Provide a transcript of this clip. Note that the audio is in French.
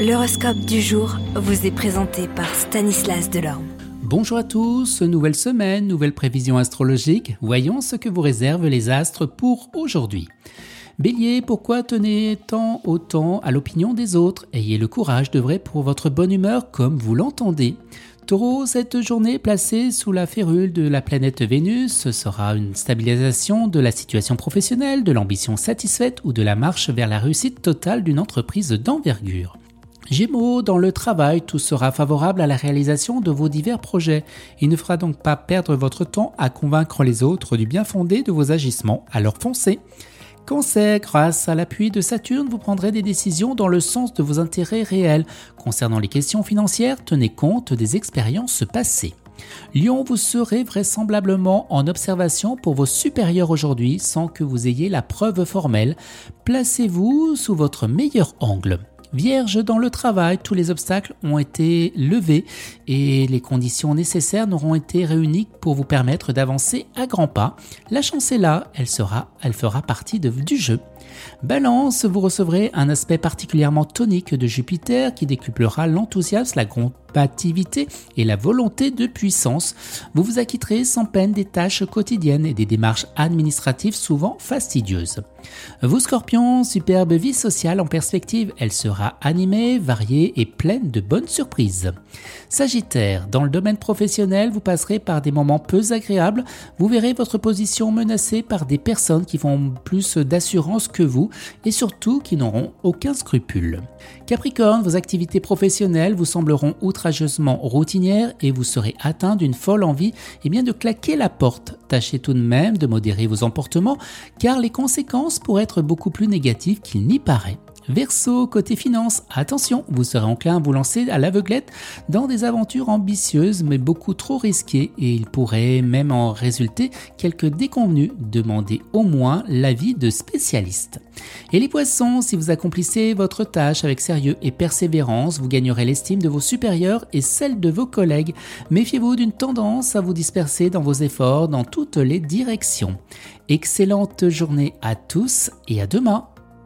L'horoscope du jour vous est présenté par Stanislas Delorme. Bonjour à tous, nouvelle semaine, nouvelle prévision astrologique. Voyons ce que vous réservent les astres pour aujourd'hui. Bélier, pourquoi tenez tant autant à l'opinion des autres? Ayez le courage d'œuvrer pour votre bonne humeur comme vous l'entendez. Taureau, cette journée placée sous la férule de la planète Vénus sera une stabilisation de la situation professionnelle, de l'ambition satisfaite ou de la marche vers la réussite totale d'une entreprise d'envergure. Gémeaux, dans le travail, tout sera favorable à la réalisation de vos divers projets. Il ne fera donc pas perdre votre temps à convaincre les autres du bien fondé de vos agissements, alors foncez. Cancer, grâce à l'appui de Saturne, vous prendrez des décisions dans le sens de vos intérêts réels. Concernant les questions financières, tenez compte des expériences passées. Lion, vous serez vraisemblablement en observation pour vos supérieurs aujourd'hui sans que vous ayez la preuve formelle. Placez-vous sous votre meilleur angle. Vierge dans le travail, tous les obstacles ont été levés et les conditions nécessaires n'auront été réunies pour vous permettre d'avancer à grands pas. La chance est là, elle sera, elle fera partie du jeu. Balance, vous recevrez un aspect particulièrement tonique de Jupiter qui décuplera l'enthousiasme, la compatibilité et la volonté de puissance. Vous vous acquitterez sans peine des tâches quotidiennes et des démarches administratives souvent fastidieuses. Vous scorpions, superbe vie sociale en perspective, elle sera animée, variée et pleine de bonnes surprises. Sagittaire, dans le domaine professionnel, vous passerez par des moments peu agréables, vous verrez votre position menacée par des personnes qui font plus d'assurance que vous et surtout qui n'auront aucun scrupule. Capricorne, vos activités professionnelles vous sembleront outrageusement routinières et vous serez atteint d'une folle envie eh bien, de claquer la porte. Tâchez tout de même de modérer vos emportements car les conséquences pourraient être beaucoup plus négatives qu'il n'y paraît. Verso, côté finance, attention, vous serez enclin à vous lancer à l'aveuglette dans des aventures ambitieuses mais beaucoup trop risquées et il pourrait même en résulter quelques déconvenus. Demandez au moins l'avis de spécialistes. Et les poissons, si vous accomplissez votre tâche avec sérieux et persévérance, vous gagnerez l'estime de vos supérieurs et celle de vos collègues. Méfiez-vous d'une tendance à vous disperser dans vos efforts dans toutes les directions. Excellente journée à tous et à demain